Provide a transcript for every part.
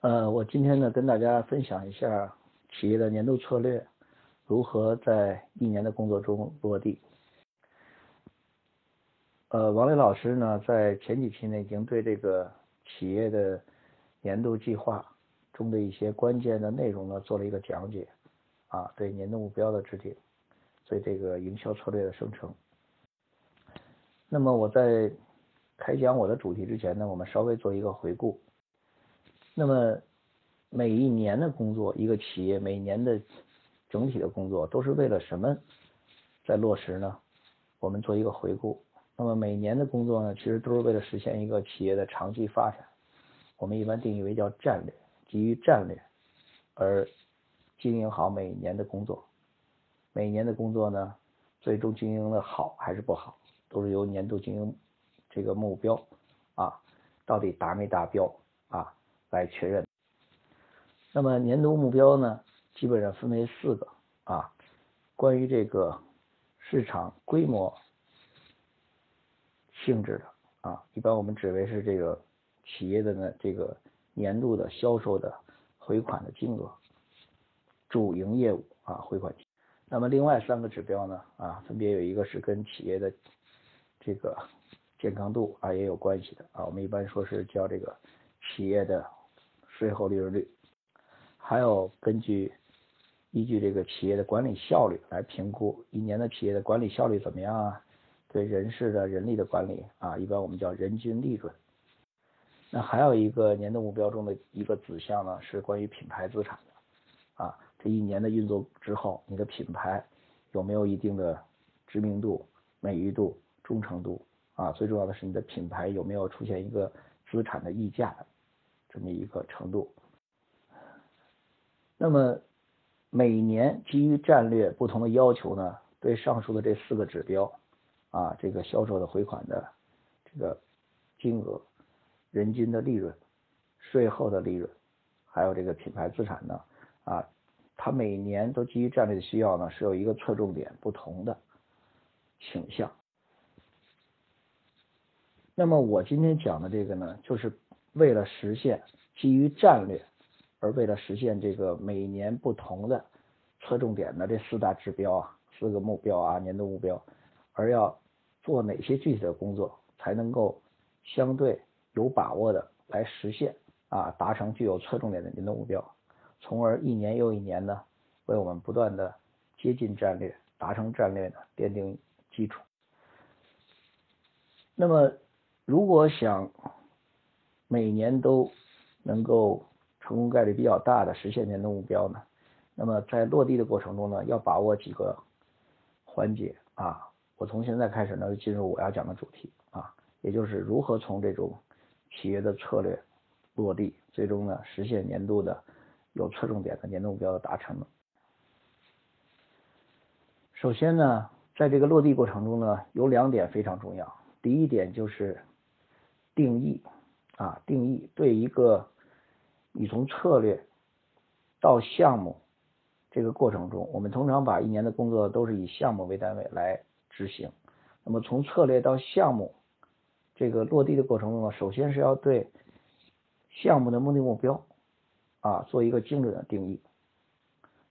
呃，我今天呢跟大家分享一下企业的年度策略如何在一年的工作中落地。呃，王磊老师呢在前几期呢已经对这个企业的年度计划中的一些关键的内容呢做了一个讲解，啊，对年度目标的制定，对这个营销策略的生成。那么我在开讲我的主题之前呢，我们稍微做一个回顾。那么每一年的工作，一个企业每年的整体的工作都是为了什么在落实呢？我们做一个回顾。那么每年的工作呢，其实都是为了实现一个企业的长期发展。我们一般定义为叫战略，基于战略而经营好每年的工作。每年的工作呢，最终经营的好还是不好，都是由年度经营这个目标啊，到底达没达标啊？来确认。那么年度目标呢，基本上分为四个啊。关于这个市场规模性质的啊，一般我们指为是这个企业的呢这个年度的销售的回款的金额，主营业务啊回款。那么另外三个指标呢啊，分别有一个是跟企业的这个健康度啊也有关系的啊，我们一般说是叫这个企业的。税后利润率，还有根据依据这个企业的管理效率来评估一年的企业的管理效率怎么样啊？对人事的人力的管理啊，一般我们叫人均利润。那还有一个年度目标中的一个子项呢，是关于品牌资产的啊。这一年的运作之后，你的品牌有没有一定的知名度、美誉度、忠诚度啊？最重要的是你的品牌有没有出现一个资产的溢价？这么一个程度，那么每年基于战略不同的要求呢，对上述的这四个指标啊，这个销售的回款的这个金额、人均的利润、税后的利润，还有这个品牌资产呢啊，它每年都基于战略的需要呢，是有一个侧重点不同的倾向。那么我今天讲的这个呢，就是。为了实现基于战略，而为了实现这个每年不同的侧重点的这四大指标啊，四个目标啊，年度目标，而要做哪些具体的工作，才能够相对有把握的来实现啊，达成具有侧重点的年度目标，从而一年又一年呢，为我们不断的接近战略、达成战略呢奠定基础。那么，如果想每年都能够成功概率比较大的实现年度目标呢？那么在落地的过程中呢，要把握几个环节啊。我从现在开始呢，就进入我要讲的主题啊，也就是如何从这种企业的策略落地，最终呢实现年度的有侧重点的年度目标的达成。首先呢，在这个落地过程中呢，有两点非常重要。第一点就是定义。啊，定义对一个你从策略到项目这个过程中，我们通常把一年的工作都是以项目为单位来执行。那么从策略到项目这个落地的过程中呢，首先是要对项目的目的目标啊做一个精准的定义。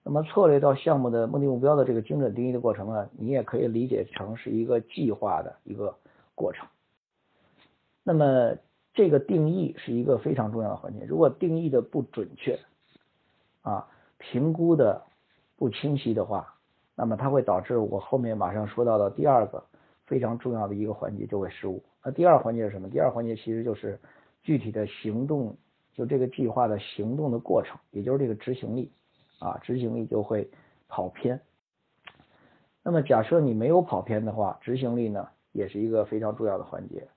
那么策略到项目的目的目标的这个精准定义的过程呢，你也可以理解成是一个计划的一个过程。那么这个定义是一个非常重要的环节。如果定义的不准确，啊，评估的不清晰的话，那么它会导致我后面马上说到的第二个非常重要的一个环节就会失误。那第二环节是什么？第二环节其实就是具体的行动，就这个计划的行动的过程，也就是这个执行力，啊，执行力就会跑偏。那么假设你没有跑偏的话，执行力呢也是一个非常重要的环节。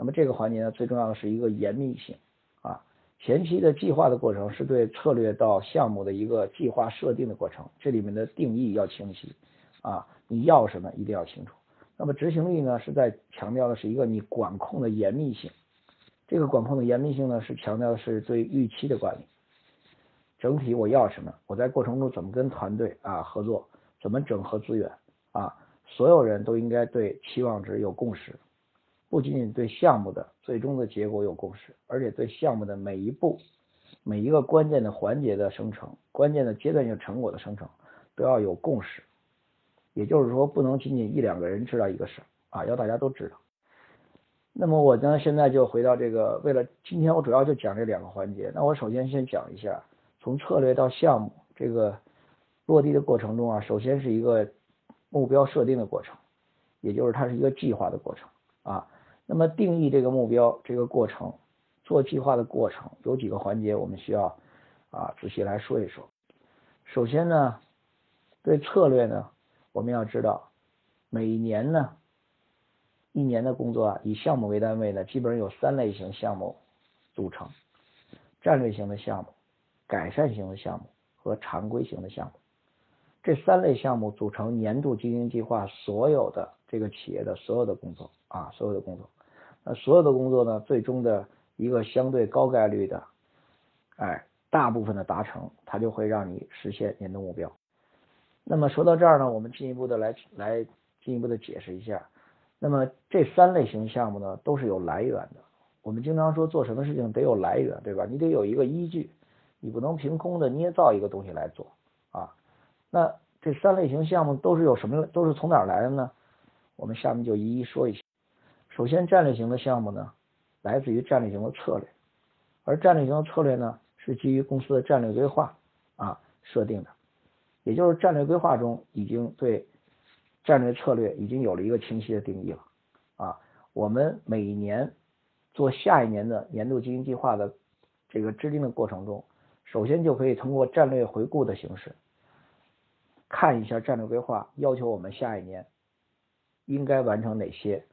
那么这个环节呢，最重要的是一个严密性啊。前期的计划的过程是对策略到项目的一个计划设定的过程，这里面的定义要清晰啊，你要什么一定要清楚。那么执行力呢，是在强调的是一个你管控的严密性。这个管控的严密性呢，是强调的是对预期的管理。整体我要什么？我在过程中怎么跟团队啊合作？怎么整合资源啊？所有人都应该对期望值有共识。不仅仅对项目的最终的结果有共识，而且对项目的每一步每一个关键的环节的生成，关键的阶段性成果的生成，都要有共识。也就是说，不能仅仅一两个人知道一个事啊，要大家都知道。那么我呢，现在就回到这个，为了今天我主要就讲这两个环节。那我首先先讲一下，从策略到项目这个落地的过程中啊，首先是一个目标设定的过程，也就是它是一个计划的过程啊。那么定义这个目标这个过程，做计划的过程有几个环节，我们需要啊仔细来说一说。首先呢，对策略呢。我们要知道，每年呢，一年的工作啊，以项目为单位呢，基本上有三类型项目组成：战略型的项目、改善型的项目和常规型的项目。这三类项目组成年度经营计划，所有的这个企业的所有的工作啊，所有的工作，那所有的工作呢，最终的一个相对高概率的，哎，大部分的达成，它就会让你实现年度目标。那么说到这儿呢，我们进一步的来来进一步的解释一下。那么这三类型项目呢，都是有来源的。我们经常说做什么事情得有来源，对吧？你得有一个依据，你不能凭空的捏造一个东西来做啊。那这三类型项目都是有什么？都是从哪儿来的呢？我们下面就一一说一下。首先，战略型的项目呢，来自于战略型的策略，而战略型的策略呢，是基于公司的战略规划啊设定的。也就是战略规划中已经对战略策略已经有了一个清晰的定义了啊。我们每年做下一年的年度经营计划的这个制定的过程中，首先就可以通过战略回顾的形式看一下战略规划要求我们下一年应该完成哪些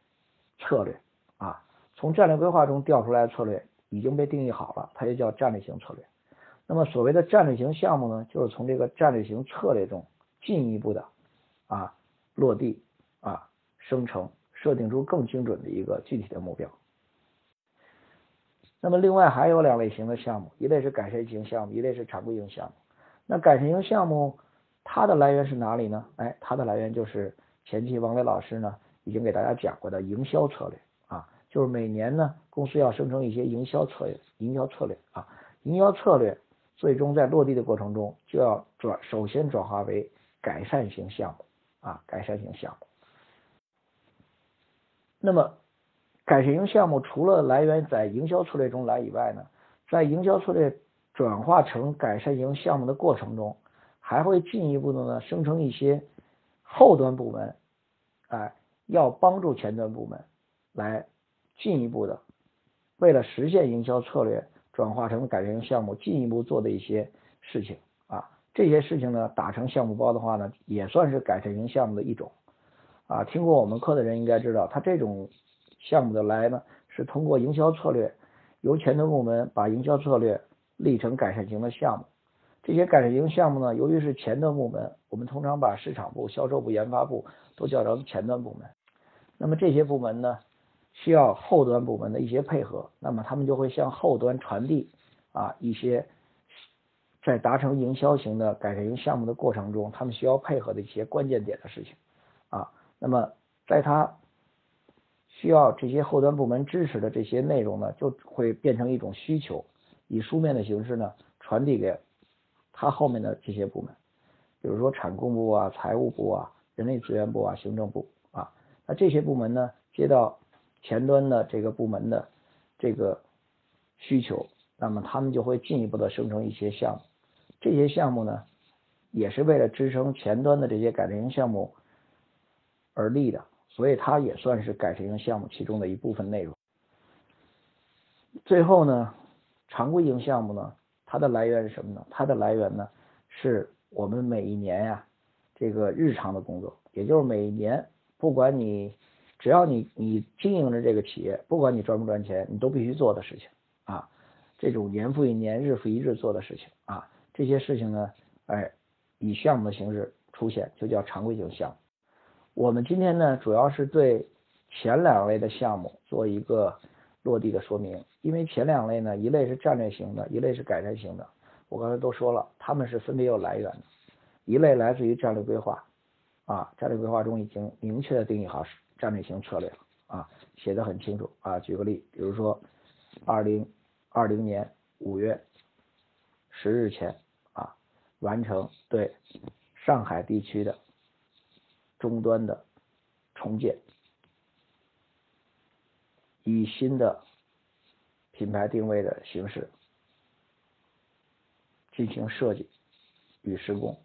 策略啊。从战略规划中调出来的策略已经被定义好了，它就叫战略性策略。那么所谓的战略型项目呢，就是从这个战略型策略中进一步的啊落地啊生成，设定出更精准的一个具体的目标。那么另外还有两类型的项目，一类是改善型项目，一类是常规型项目。那改善型项目它的来源是哪里呢？哎，它的来源就是前期王磊老师呢已经给大家讲过的营销策略啊，就是每年呢公司要生成一些营销策略，营销策略啊，营销策略。最终在落地的过程中，就要转首先转化为改善型项目啊，改善型项目。那么，改善型项目除了来源在营销策略中来以外呢，在营销策略转化成改善型项目的过程中，还会进一步的呢生成一些后端部门，哎，要帮助前端部门来进一步的，为了实现营销策略。转化成改善型项目，进一步做的一些事情啊，这些事情呢打成项目包的话呢，也算是改善型项目的一种啊。听过我们课的人应该知道，它这种项目的来呢，是通过营销策略，由前端部门把营销策略立成改善型的项目。这些改善型项目呢，由于是前端部门，我们通常把市场部、销售部、研发部都叫成前端部门。那么这些部门呢？需要后端部门的一些配合，那么他们就会向后端传递啊一些在达成营销型的改善型项目的过程中，他们需要配合的一些关键点的事情啊。那么在他需要这些后端部门支持的这些内容呢，就会变成一种需求，以书面的形式呢传递给他后面的这些部门，比如说产供部啊、财务部啊、人力资源部啊、行政部，那这些部门呢接到。前端的这个部门的这个需求，那么他们就会进一步的生成一些项目，这些项目呢，也是为了支撑前端的这些改善型项目而立的，所以它也算是改善型项目其中的一部分内容。最后呢，常规型项目呢，它的来源是什么呢？它的来源呢，是我们每一年呀，这个日常的工作，也就是每一年，不管你。只要你你经营着这个企业，不管你赚不赚钱，你都必须做的事情啊，这种年复一年、日复一日做的事情啊，这些事情呢，哎，以项目的形式出现，就叫常规型项目。我们今天呢，主要是对前两类的项目做一个落地的说明，因为前两类呢，一类是战略型的，一类是改善型的。我刚才都说了，他们是分别有来源的，一类来自于战略规划啊，战略规划中已经明确的定义好。战略型策略啊，写的很清楚啊。举个例，比如说，二零二零年五月十日前啊完成对上海地区的终端的重建，以新的品牌定位的形式进行设计与施工，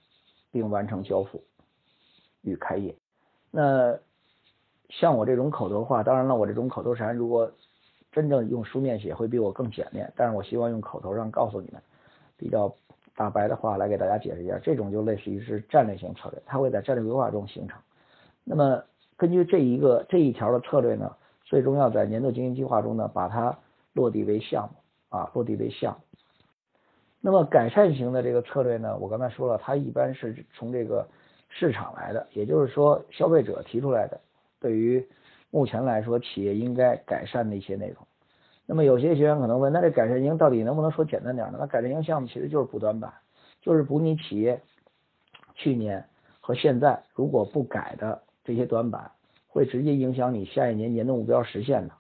并完成交付与开业。那像我这种口头话，当然了，我这种口头禅如果真正用书面写会比我更简练，但是我希望用口头上告诉你们比较大白的话来给大家解释一下，这种就类似于是战略性策略，它会在战略规划中形成。那么根据这一个这一条的策略呢，最终要在年度经营计划中呢把它落地为项目啊，落地为项目。那么改善型的这个策略呢，我刚才说了，它一般是从这个市场来的，也就是说消费者提出来的，对于目前来说，企业应该改善的一些内容。那么有些学员可能问，那这改善型到底能不能说简单点呢？那改善型项目其实就是补短板，就是补你企业去年和现在如果不改的这些短板，会直接影响你下一年年度目标实现的。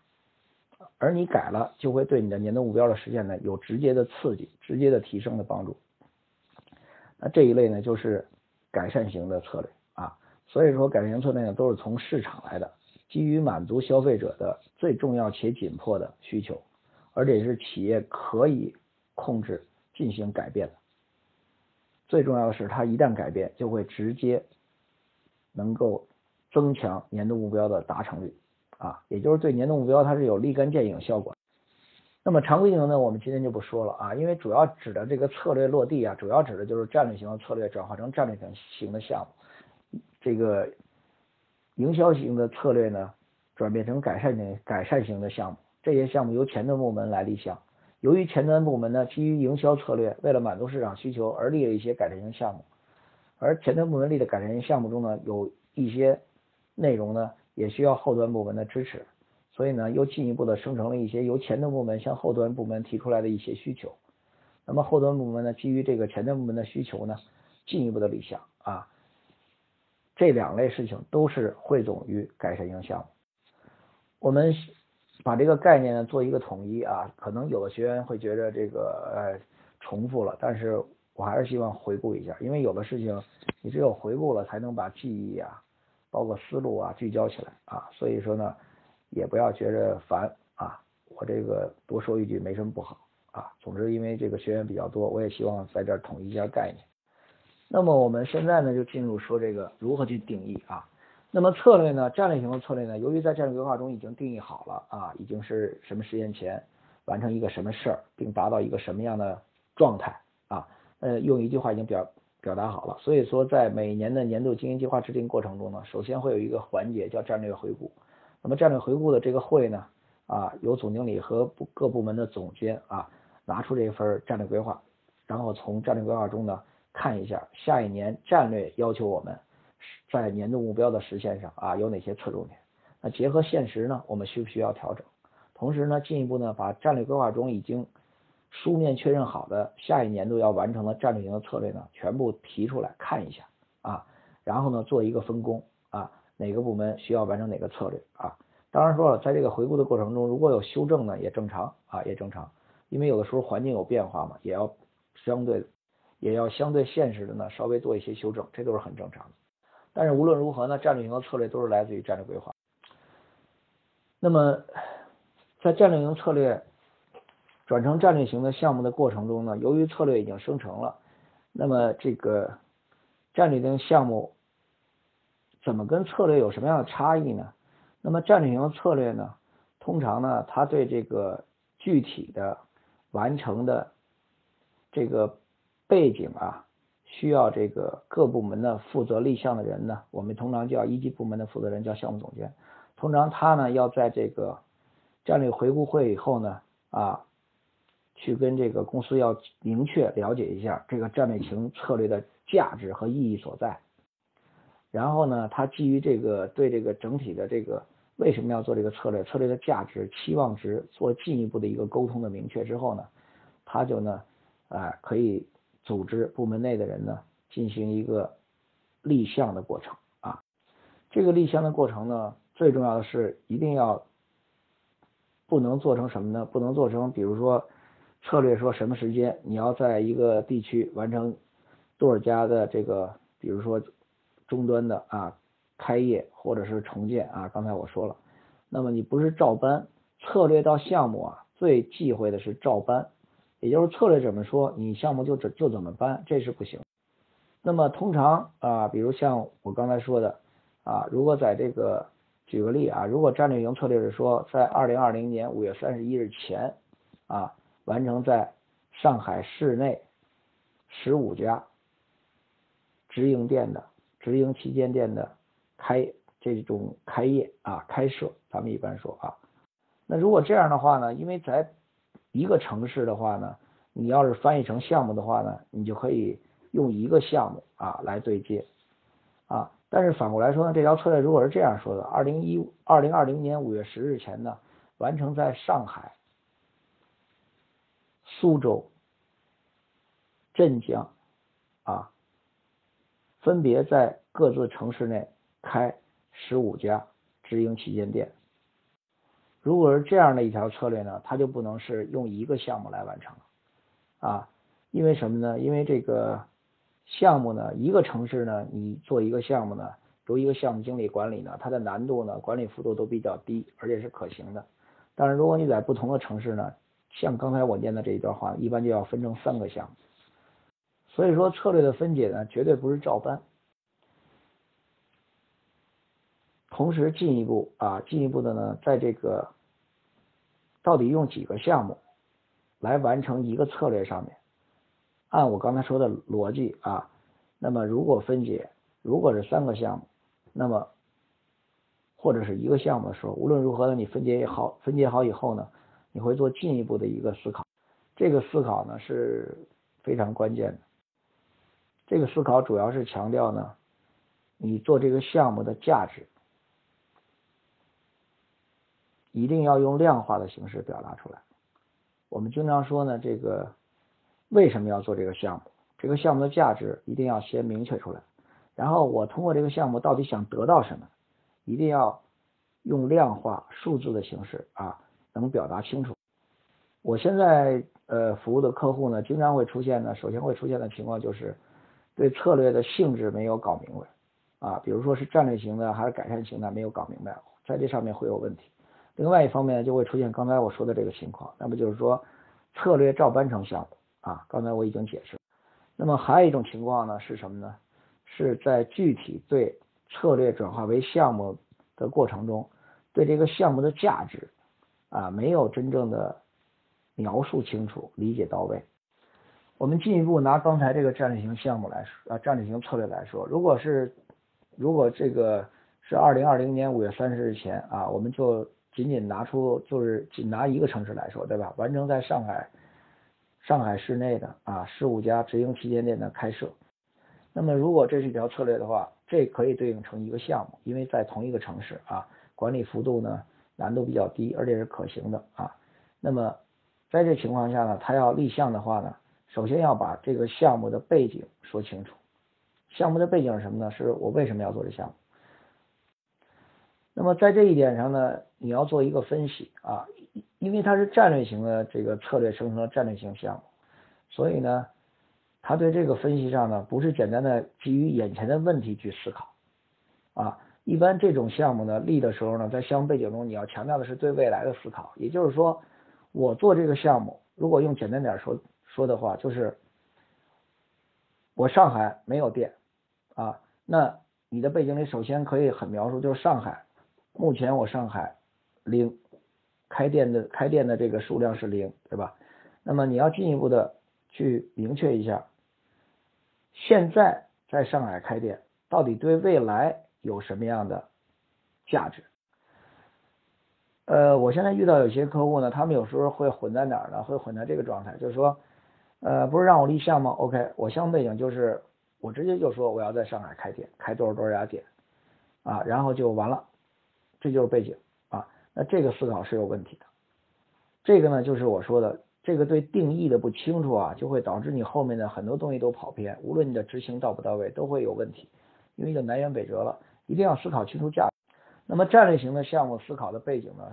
而你改了，就会对你的年度目标的实现呢有直接的刺激、直接的提升的帮助。那这一类呢，就是改善型的策略啊。所以说，改善型策略呢，都是从市场来的。基于满足消费者的最重要且紧迫的需求，而且是企业可以控制进行改变的。最重要的是，它一旦改变，就会直接能够增强年度目标的达成率啊，也就是对年度目标它是有立竿见影效果。那么常规型呢，我们今天就不说了啊，因为主要指的这个策略落地啊，主要指的就是战略型的策略转化成战略型型的项目，这个。营销型的策略呢，转变成改善型改善型的项目，这些项目由前端部门来立项。由于前端部门呢，基于营销策略，为了满足市场需求而立了一些改善型项目，而前端部门立的改善型项目中呢，有一些内容呢，也需要后端部门的支持，所以呢，又进一步的生成了一些由前端部门向后端部门提出来的一些需求。那么后端部门呢，基于这个前端部门的需求呢，进一步的立项啊。这两类事情都是汇总于改善型项目。我们把这个概念呢做一个统一啊，可能有的学员会觉得这个呃重复了，但是我还是希望回顾一下，因为有的事情你只有回顾了，才能把记忆啊，包括思路啊聚焦起来啊。所以说呢，也不要觉着烦啊，我这个多说一句没什么不好啊。总之，因为这个学员比较多，我也希望在这儿统一一下概念。那么我们现在呢，就进入说这个如何去定义啊？那么策略呢，战略型的策略呢，由于在战略规划中已经定义好了啊，已经是什么时间前完成一个什么事儿，并达到一个什么样的状态啊？呃，用一句话已经表表达好了。所以说，在每年的年度经营计划制定过程中呢，首先会有一个环节叫战略回顾。那么战略回顾的这个会呢，啊，由总经理和各部门的总监啊，拿出这份战略规划，然后从战略规划中呢。看一下下一年战略要求我们在年度目标的实现上啊有哪些侧重点？那结合现实呢，我们需不需要调整？同时呢，进一步呢把战略规划中已经书面确认好的下一年度要完成的战略型的策略呢，全部提出来看一下啊，然后呢做一个分工，哪个部门需要完成哪个策略啊？当然说了，在这个回顾的过程中，如果有修正呢，也正常啊，也正常，因为有的时候环境有变化嘛，也要相对。也要相对现实的呢，稍微做一些修正，这都是很正常的。但是无论如何呢，战略型的策略都是来自于战略规划。那么，在战略型策略转成战略型的项目的过程中呢，由于策略已经生成了，那么这个战略型项目怎么跟策略有什么样的差异呢？那么战略型的策略呢，通常呢，它对这个具体的完成的这个。背景啊，需要这个各部门的负责立项的人呢，我们通常叫一级部门的负责人叫项目总监。通常他呢要在这个战略回顾会以后呢啊，去跟这个公司要明确了解一下这个战略型策略的价值和意义所在。然后呢，他基于这个对这个整体的这个为什么要做这个策略，策略的价值、期望值做进一步的一个沟通的明确之后呢，他就呢啊可以。组织部门内的人呢，进行一个立项的过程啊。这个立项的过程呢，最重要的是一定要不能做成什么呢？不能做成，比如说策略说什么时间你要在一个地区完成多少家的这个，比如说终端的啊开业或者是重建啊，刚才我说了，那么你不是照搬策略到项目啊，最忌讳的是照搬，也就是策略怎么说，你项目就怎就怎么搬，这是不行。那么通常啊，比如像我刚才说的啊，如果在这个举个例啊，如果战略型策略是说在二零二零年五月三十一日前啊，完成在上海市内十五家直营店的直营旗舰店的开这种开业啊开设，咱们一般说啊，那如果这样的话呢，因为在一个城市的话呢，你要是翻译成项目的话呢，你就可以。用一个项目啊来对接啊，但是反过来说呢，这条策略如果是这样说的：二零一二零二零年五月十日前呢，完成在上海、苏州、镇江，分别在各自城市内开十五家直营旗舰店。如果是这样的一条策略呢，它就不能是用一个项目来完成啊，因为什么呢？因为这个。项目呢，一个城市呢，你做一个项目呢，由一个项目经理管理呢，它的难度呢，管理幅度都比较低，而且是可行的。但是如果你在不同的城市呢，像刚才我念的这一段话，一般就要分成三个项目。所以说策略的分解呢，绝对不是照搬。同时进一步啊，进一步的呢，在这个到底用几个项目来完成一个策略上面。按我刚才说的逻辑啊，那么如果分解，如果是三个项目，那么或者是一个项目的时候，无论如何呢，你分解也好，分解好以后呢，你会做进一步的一个思考，这个思考呢是非常关键的。这个思考主要是强调呢，你做这个项目的价值，一定要用量化的形式表达出来。我们经常说呢，这个。为什么要做这个项目？这个项目的价值一定要先明确出来，然后我通过这个项目到底想得到什么，一定要用量化数字的形式啊，能表达清楚。我现在呃服务的客户呢，经常会出现呢，首先会出现的情况就是对策略的性质没有搞明白啊，比如说是战略型的还是改善型的没有搞明白，在这上面会有问题。另外一方面就会出现刚才我说的这个情况，那么就是说策略照搬成项目。啊，刚才我已经解释。那么还有一种情况呢，是什么呢？是在具体对策略转化为项目的过程中，对这个项目的价值啊，没有真正的描述清楚、理解到位。我们进一步拿刚才这个战略型项目来说啊，战略型策略来说，如果是如果这个是二零二零年五月三十日前啊，我们就仅仅拿出就是仅拿一个城市来说，对吧？完成在上海。上海市内的啊十五家直营旗舰店的开设，那么如果这是一条策略的话，这可以对应成一个项目，因为在同一个城市啊，管理幅度呢难度比较低，而且是可行的啊。那么在这情况下呢，他要立项的话呢，首先要把这个项目的背景说清楚。项目的背景是什么呢？是我为什么要做这项目？那么在这一点上呢，你要做一个分析啊。因为它是战略型的这个策略生成的战略性项目，所以呢，他对这个分析上呢，不是简单的基于眼前的问题去思考啊。一般这种项目呢立的时候呢，在项目背景中你要强调的是对未来的思考。也就是说，我做这个项目，如果用简单点说说的话，就是我上海没有店啊，那你的背景里首先可以很描述，就是上海目前我上海零。开店的开店的这个数量是零，对吧？那么你要进一步的去明确一下，现在在上海开店到底对未来有什么样的价值？呃，我现在遇到有些客户呢，他们有时候会混在哪儿呢？会混在这个状态，就是说，呃，不是让我立项吗？OK，我项目背景就是我直接就说我要在上海开店，开多少多少家店啊，然后就完了，这就是背景啊。那这个思考是有问题的，这个呢就是我说的，这个对定义的不清楚啊，就会导致你后面的很多东西都跑偏，无论你的执行到不到位，都会有问题，因为就南辕北辙了。一定要思考清楚价。那么战略型的项目思考的背景呢，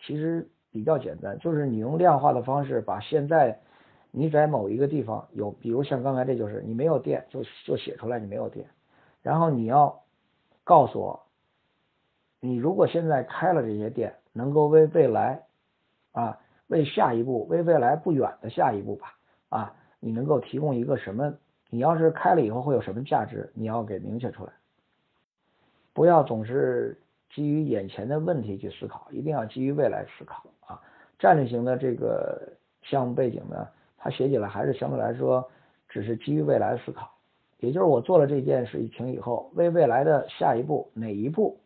其实比较简单，就是你用量化的方式把现在你在某一个地方有，比如像刚才这就是你没有电，就就写出来你没有电，然后你要告诉我，你如果现在开了这些店，能够为未来啊，为下一步，为未来不远的下一步吧，啊，你能够提供一个什么？你要是开了以后会有什么价值？你要给明确出来，不要总是基于眼前的问题去思考，一定要基于未来思考啊。战略型的这个项目背景呢？他写起来还是相对来说，只是基于未来思考，也就是我做了这件事情以后，为未来的下一步哪一步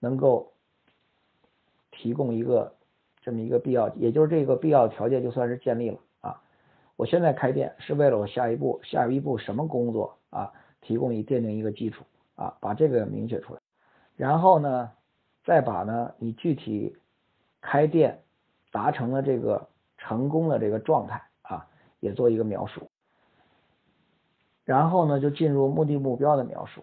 能够提供一个这么一个必要，也就是这个必要条件就算是建立了啊。我现在开店是为了我下一步下一步什么工作啊，提供以奠定一个基础啊，把这个明确出来，然后呢，再把呢你具体开店达成了这个。成功的这个状态啊，也做一个描述，然后呢，就进入目的目标的描述。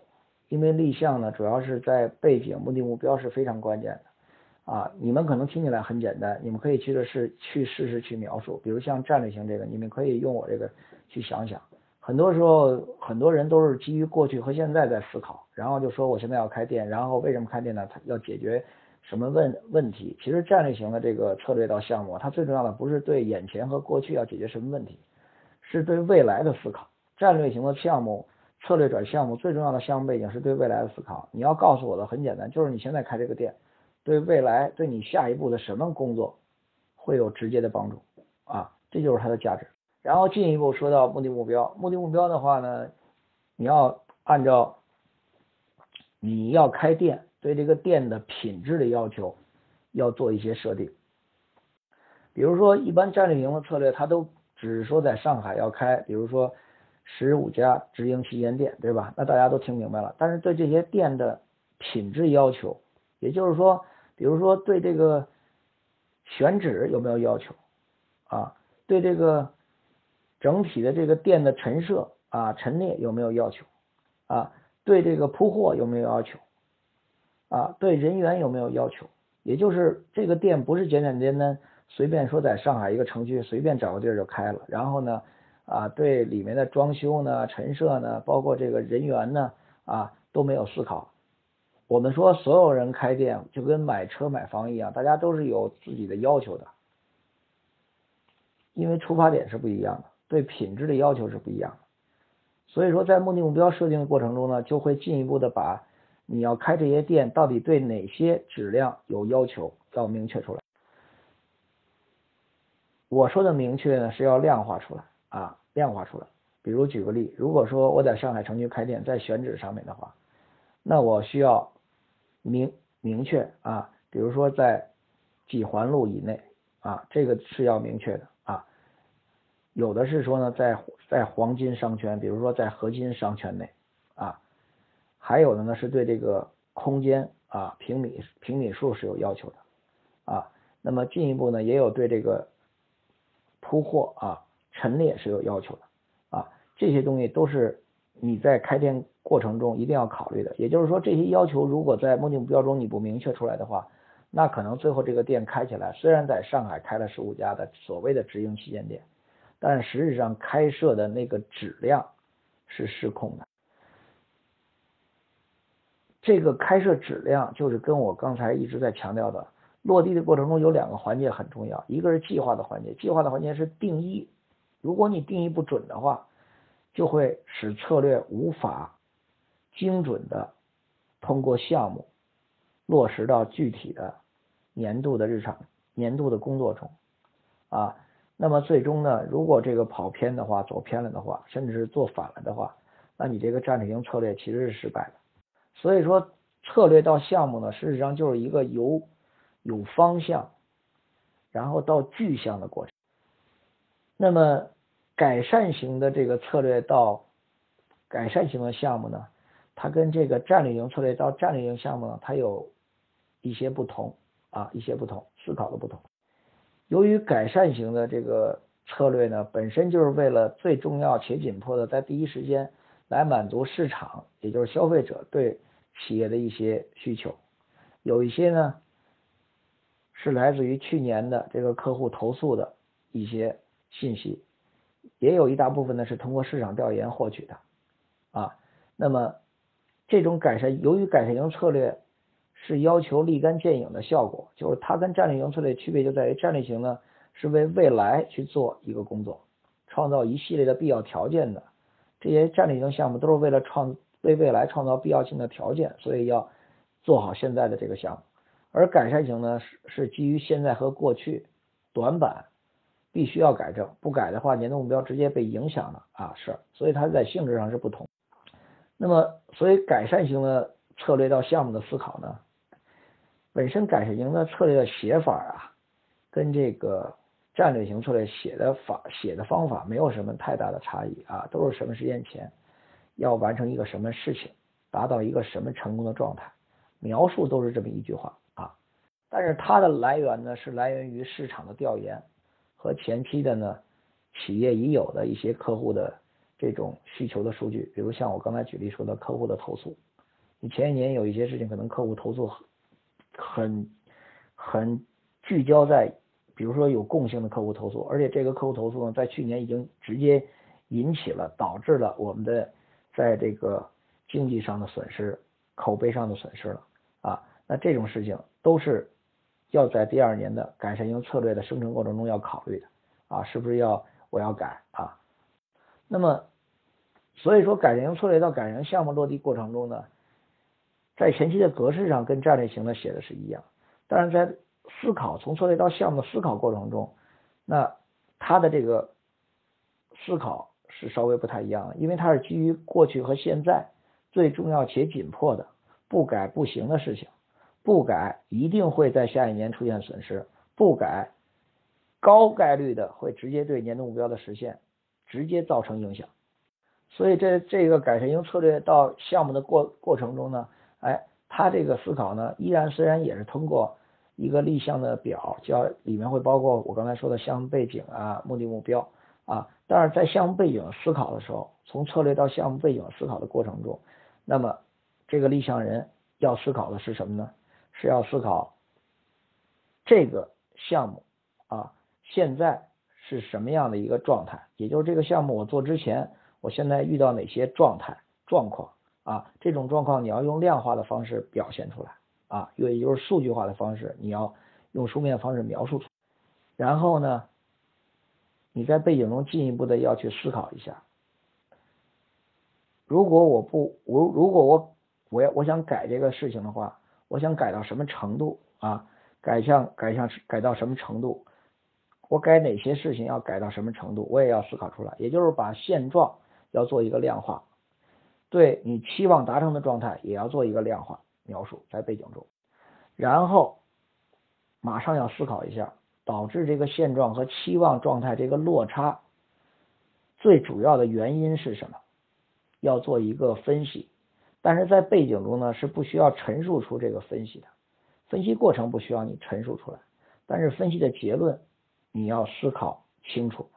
因为立项呢，主要是在背景，目的目标是非常关键的啊。你们可能听起来很简单，你们可以去的是去试试去描述。比如像战略型这个，你们可以用我这个去想想。很多时候，很多人都是基于过去和现在在思考，然后就说我现在要开店，然后为什么开店呢？他要解决。什么问问题？其实战略型的这个策略到项目，它最重要的不是对眼前和过去要解决什么问题，是对未来的思考。战略型的项目策略转项目最重要的项目背景是对未来的思考。你要告诉我的很简单，就是你现在开这个店，对未来对你下一步的什么工作会有直接的帮助啊，这就是它的价值。然后进一步说到目的目标，目的目标的话呢，你要按照你要开店。对这个店的品质的要求要做一些设定，比如说一般战略型的策略，它都只是说在上海要开，比如说十五家直营旗舰店，对吧？那大家都听明白了。但是对这些店的品质要求，也就是说，比如说对这个选址有没有要求啊？对这个整体的这个店的陈设啊陈列有没有要求啊？对这个铺货有没有要求？啊，对人员有没有要求？也就是这个店不是简简单单随便说在上海一个城区随便找个地儿就开了，然后呢，啊，对里面的装修呢、陈设呢，包括这个人员呢，啊，都没有思考。我们说所有人开店就跟买车买房一样，大家都是有自己的要求的，因为出发点是不一样的，对品质的要求是不一样的。所以说，在目的目标设定的过程中呢，就会进一步的把。你要开这些店，到底对哪些质量有要求，要明确出来。我说的明确呢，是要量化出来啊，量化出来。比如举个例，如果说我在上海城区开店，在选址上面的话，那我需要明明确啊，比如说在几环路以内啊，这个是要明确的啊。有的是说呢，在在黄金商圈，比如说在核心商圈内。还有的呢，是对这个空间啊平米平米数是有要求的啊。那么进一步呢，也有对这个铺货啊陈列是有要求的啊。这些东西都是你在开店过程中一定要考虑的。也就是说，这些要求如果在目的目标中你不明确出来的话，那可能最后这个店开起来，虽然在上海开了十五家的所谓的直营旗舰店，但实际上开设的那个质量是失控的。这个开设质量就是跟我刚才一直在强调的，落地的过程中有两个环节很重要，一个是计划的环节，计划的环节是定义，如果你定义不准的话，就会使策略无法精准的通过项目落实到具体的年度的日常、年度的工作中啊，那么最终呢，如果这个跑偏的话、走偏了的话，甚至是做反了的话，那你这个战略型策略其实是失败的。所以说，策略到项目呢，事实上就是一个由有方向，然后到具象的过程。那么，改善型的这个策略到改善型的项目呢，它跟这个战略型策略到战略型项目呢，它有一些不同啊，一些不同，思考的不同。由于改善型的这个策略呢，本身就是为了最重要且紧迫的，在第一时间。来满足市场，也就是消费者对企业的一些需求，有一些呢是来自于去年的这个客户投诉的一些信息，也有一大部分呢是通过市场调研获取的啊。那么这种改善，由于改善型策略是要求立竿见影的效果，就是它跟战略型策略区别就在于战略型呢是为未来去做一个工作，创造一系列的必要条件的。这些战略型项目都是为了创为未来创造必要性的条件，所以要做好现在的这个项目。而改善型呢是是基于现在和过去短板，必须要改正，不改的话年度目标直接被影响了啊是，所以它在性质上是不同。那么所以改善型的策略到项目的思考呢，本身改善型的策略的写法啊，跟这个。战略型策略写的法写的方法没有什么太大的差异啊，都是什么时间前要完成一个什么事情，达到一个什么成功的状态，描述都是这么一句话啊。但是它的来源呢是来源于市场的调研和前期的呢企业已有的一些客户的这种需求的数据，比如像我刚才举例说的客户的投诉，你前一年有一些事情可能客户投诉很很聚焦在。比如说有共性的客户投诉，而且这个客户投诉呢，在去年已经直接引起了导致了我们的在这个经济上的损失、口碑上的损失了啊。那这种事情都是要在第二年的改善型策略的生成过程中要考虑的啊，是不是要我要改啊？那么所以说改善型策略到改善项目落地过程中呢，在前期的格式上跟战略型的写的是一样，但是在思考从策略到项目的思考过程中，那他的这个思考是稍微不太一样的，因为它是基于过去和现在最重要且紧迫的不改不行的事情，不改一定会在下一年出现损失，不改高概率的会直接对年度目标的实现直接造成影响，所以这这个改善型策略到项目的过过程中呢，哎，他这个思考呢，依然虽然也是通过。一个立项的表，叫里面会包括我刚才说的项目背景啊、目的目标啊。但是在项目背景思考的时候，从策略到项目背景思考的过程中，那么这个立项人要思考的是什么呢？是要思考这个项目啊现在是什么样的一个状态？也就是这个项目我做之前，我现在遇到哪些状态状况啊？这种状况你要用量化的方式表现出来。啊，也就是数据化的方式，你要用书面方式描述出，然后呢，你在背景中进一步的要去思考一下，如果我不我如果我我要我想改这个事情的话，我想改到什么程度啊？改向改向改到什么程度？我改哪些事情要改到什么程度？我也要思考出来，也就是把现状要做一个量化，对你期望达成的状态也要做一个量化。描述在背景中，然后马上要思考一下，导致这个现状和期望状态这个落差最主要的原因是什么？要做一个分析，但是在背景中呢是不需要陈述出这个分析的，分析过程不需要你陈述出来，但是分析的结论你要思考清楚，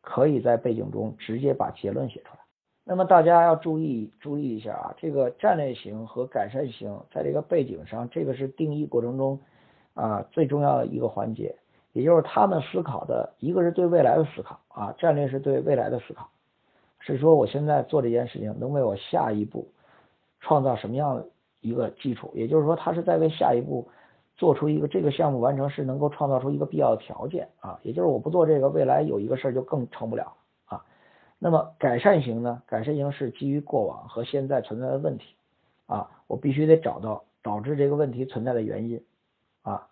可以在背景中直接把结论写出来。那么大家要注意注意一下啊，这个战略型和改善型在这个背景上，这个是定义过程中啊最重要的一个环节，也就是他们思考的一个是对未来的思考啊，战略是对未来的思考，是说我现在做这件事情能为我下一步创造什么样的一个基础，也就是说他是在为下一步做出一个这个项目完成是能够创造出一个必要的条件啊，也就是我不做这个，未来有一个事儿就更成不了。那么改善型呢？改善型是基于过往和现在存在的问题啊，我必须得找到导致这个问题存在的原因啊。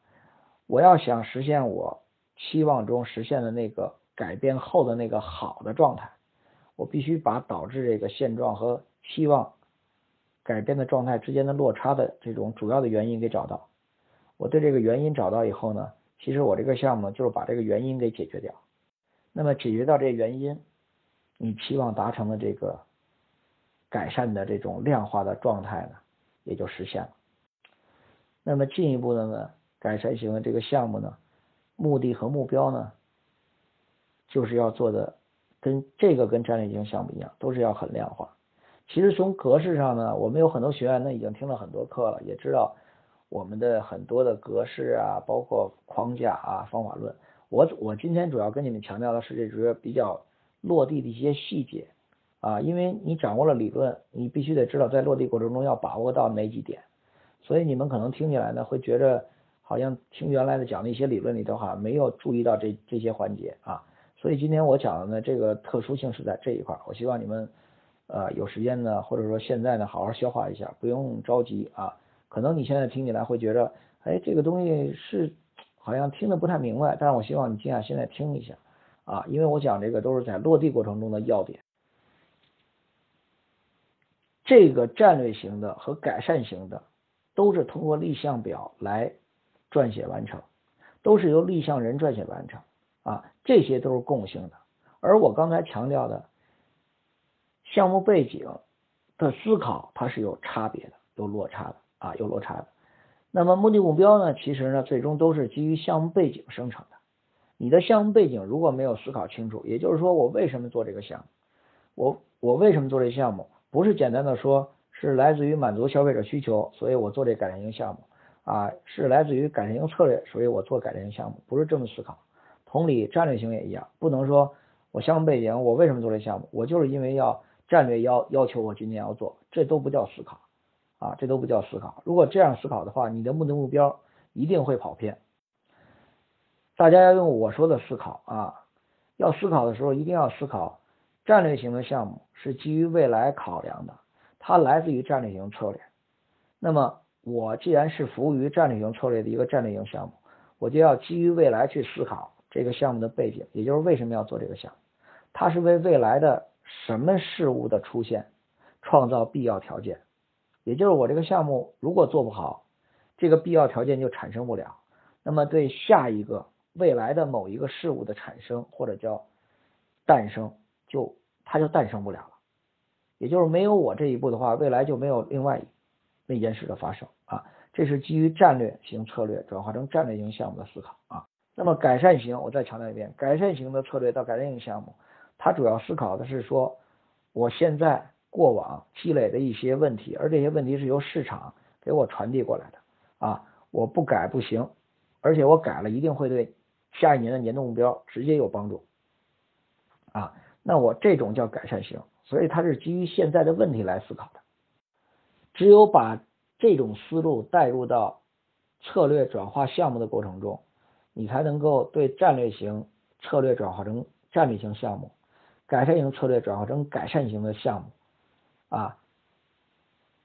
我要想实现我期望中实现的那个改变后的那个好的状态，我必须把导致这个现状和期望改变的状态之间的落差的这种主要的原因给找到。我对这个原因找到以后呢，其实我这个项目就是把这个原因给解决掉。那么解决到这原因。你期望达成的这个改善的这种量化的状态呢，也就实现了。那么进一步的呢，改善型的这个项目呢，目的和目标呢，就是要做的跟这个跟战略型项目一样，都是要很量化。其实从格式上呢，我们有很多学员呢已经听了很多课了，也知道我们的很多的格式啊，包括框架啊、方法论，我我今天主要跟你们强调的是这些比较落地的一些细节。啊，因为你掌握了理论，你必须得知道在落地过程中要把握到哪几点，所以你们可能听起来呢会觉着好像听原来的讲的一些理论里头哈没有注意到这这些环节啊，所以今天我讲的呢这个特殊性是在这一块，我希望你们呃有时间呢或者说现在呢好好消化一下，不用着急啊，可能你现在听起来会觉着哎这个东西是。好像听得不太明白，但是我希望你静下心来听一下啊，因为我讲这个都是在落地过程中的要点。这个战略型的和改善型的都是通过立项表来撰写完成，都是由立项人撰写完成啊，这些都是共性的。而我刚才强调的项目背景的思考，它是有差别的，有落差的啊，有落差的。那么目的目标呢？其实呢，最终都是基于项目背景生成的。你的项目背景如果没有思考清楚，也就是说，我为什么做这个项目？我我为什么做这项目？不是简单的说，是来自于满足消费者需求，所以我做这改善型项目啊，是来自于改善型策略，所以我做改善型项目，不是这么思考。同理，战略型也一样，不能说我项目背景，我为什么做这项目？我就是因为要战略要要求我今天要做，这都不叫思考。啊，这都不叫思考。如果这样思考的话，你的目的目标一定会跑偏。大家要用我说的思考啊，要思考的时候一定要思考，战略型的项目是基于未来考量的，它来自于战略型策略。那么我既然是服务于战略型策略的一个战略型项目，我就要基于未来去思考这个项目的背景，也就是为什么要做这个项目，它是为未来的什么事物的出现创造必要条件。也就是我这个项目如果做不好，这个必要条件就产生不了，那么对下一个未来的某一个事物的产生或者叫诞生，就它就诞生不了了。也就是没有我这一步的话，未来就没有另外那件事的发生啊。这是基于战略型策略转化成战略型项目的思考啊。那么改善型，我再强调一遍，改善型的策略到改善型项目，它主要思考的是说我现在。过往积累的一些问题，而这些问题是由市场给我传递过来的啊，我不改不行，而且我改了一定会对下一年的年度目标直接有帮助啊，那我这种叫改善型，所以它是基于现在的问题来思考的，只有把这种思路带入到策略转化项目的过程中，你才能够对战略型策略转化成战略型项目，改善型策略转化成改善型的项目。啊，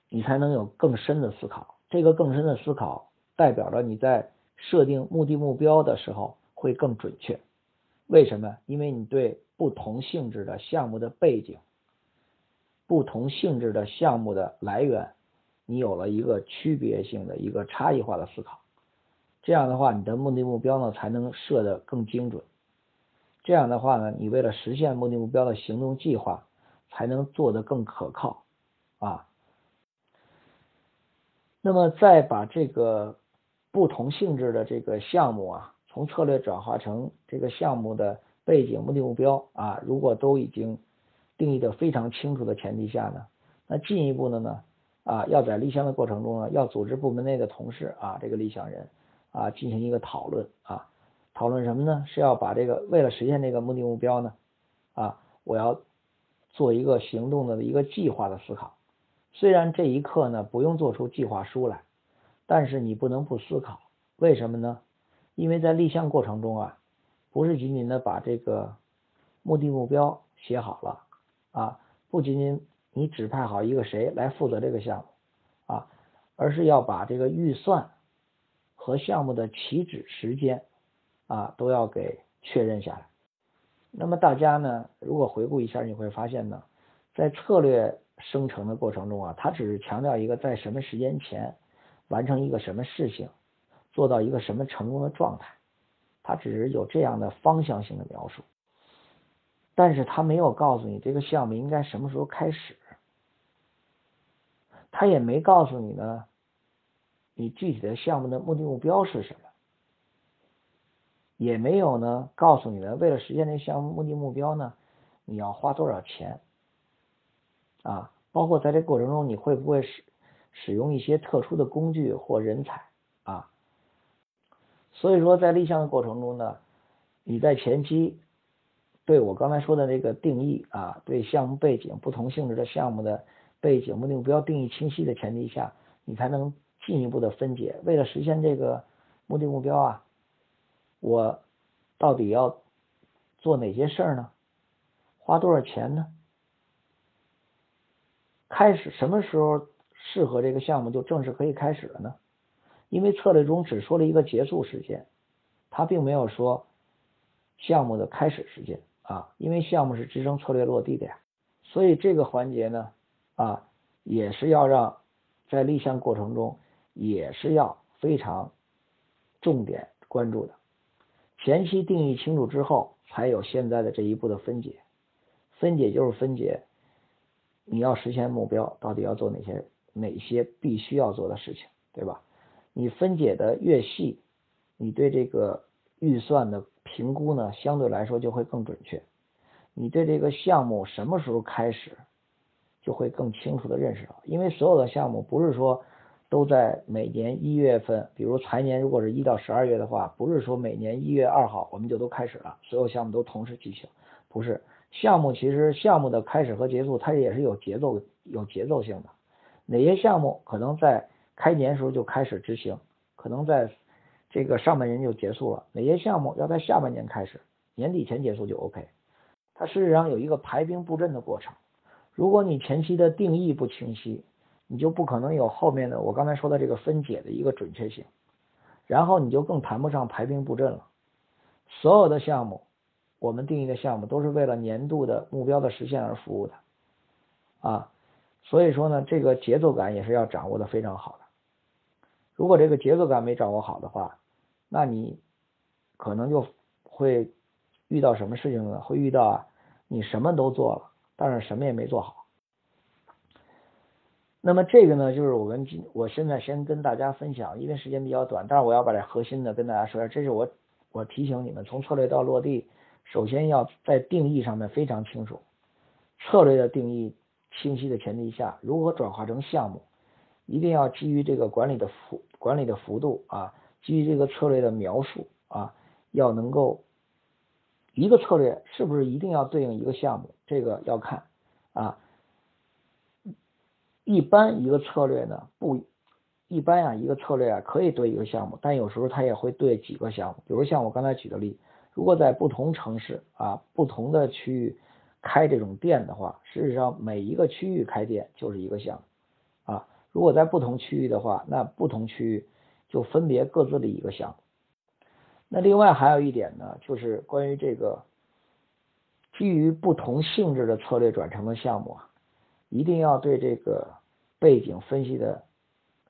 你才能有更深的思考。这个更深的思考，代表着你在设定目的目标的时候会更准确。为什么？因为你对不同性质的项目的背景、不同性质的项目的来源，你有了一个区别性的一个差异化的思考。这样的话，你的目的目标呢才能设得更精准。这样的话呢，你为了实现目的目标的行动计划。才能做得更可靠啊。那么再把这个不同性质的这个项目啊，从策略转化成这个项目的背景、目的、目标啊，如果都已经定义的非常清楚的前提下呢，那进一步的呢啊，要在立项的过程中呢，要组织部门内的同事啊，这个立项人啊，进行一个讨论啊，讨论什么呢？是要把这个为了实现这个目的目标呢啊，我要。做一个行动的一个计划的思考，虽然这一刻呢不用做出计划书来，但是你不能不思考，为什么呢？因为在立项过程中啊，不是仅仅的把这个目的目标写好了啊，不仅仅你指派好一个谁来负责这个项目啊，而是要把这个预算和项目的起止时间啊都要给确认下来。那么大家呢，如果回顾一下，你会发现呢，在策略生成的过程中啊，它只是强调一个在什么时间前完成一个什么事情，做到一个什么成功的状态，他只是有这样的方向性的描述，但是他没有告诉你这个项目应该什么时候开始，他也没告诉你呢，你具体的项目的目的目标是什么。也没有呢，告诉你呢，为了实现这项目目的目标呢，你要花多少钱啊？包括在这过程中，你会不会使使用一些特殊的工具或人才？所以说，在立项的过程中呢，你在前期对我刚才说的那个定义啊，对项目背景、不同性质的项目的背景、目的目标定义清晰的前提下，你才能进一步的分解。为了实现这个目的目标啊，我到底要做哪些事儿呢？花多少钱呢？开始什么时候适合这个项目就正式可以开始了呢？因为策略中只说了一个结束时间，他并没有说项目的开始时间啊，因为项目是支撑策略落地的呀，所以这个环节呢啊也是要让在立项过程中也是要非常重点关注的。前期定义清楚之后，才有现在的这一步的分解。分解就是分解，你要实现目标到底要做哪些哪些必须要做的事情，对吧？你分解的越细，你对这个预算的评估呢，相对来说就会更准确。你对这个项目什么时候开始，就会更清楚的认识到，因为所有的项目不是说都在每年一月份，比如财年如果是一到十二月的话，不是说每年一月二号我们就都开始了，所有项目都同时进行，不是。项目其实项目的开始和结束，它也是有节奏有节奏性的。哪些项目可能在开年时候就开始执行，可能在这个上半年就结束了；哪些项目要在下半年开始，年底前结束就 OK。它事实上有一个排兵布阵的过程。如果你前期的定义不清晰，你就不可能有后面的我刚才说的这个分解的一个准确性，然后你就更谈不上排兵布阵了。所有的项目。我们定义的项目都是为了年度的目标的实现而服务的，啊，所以说呢，这个节奏感也是要掌握的非常好的。如果这个节奏感没掌握好的话，那你可能就会遇到什么事情呢？会遇到啊，你什么都做了，但是什么也没做好。那么这个呢，就是我跟今我现在先跟大家分享，因为时间比较短，但是我要把这核心的跟大家说一下，这是我我提醒你们，从策略到落地。首先要在定义上面非常清楚，策略的定义清晰的前提下，如何转化成项目，一定要基于这个管理的服管理的幅度啊，基于这个策略的描述啊，要能够一个策略是不是一定要对应一个项目，这个要看啊。一般一个策略呢不一般啊，一个策略啊可以对一个项目，但有时候它也会对几个项目，比如像我刚才举的例。如果在不同城市啊、不同的区域开这种店的话，事实上每一个区域开店就是一个项目。如果在不同区域的话，那不同区域就分别各自的一个项目。那另外还有一点呢，就是关于这个基于不同性质的策略转成的项目啊，一定要对这个背景分析的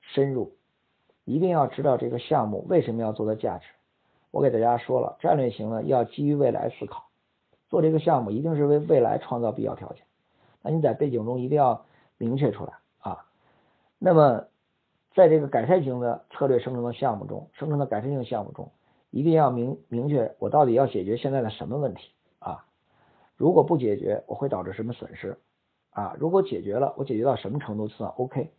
深入，一定要知道这个项目为什么要做的价值。我给大家说了，战略型呢要基于未来思考，做这个项目一定是为未来创造必要条件。那你在背景中一定要明确出来。那么在这个改善型的策略生成的项目中，生成的改善性项目中，一定要明明确我到底要解决现在的什么问题啊？如果不解决，我会导致什么损失啊？如果解决了，我解决到什么程度算 OK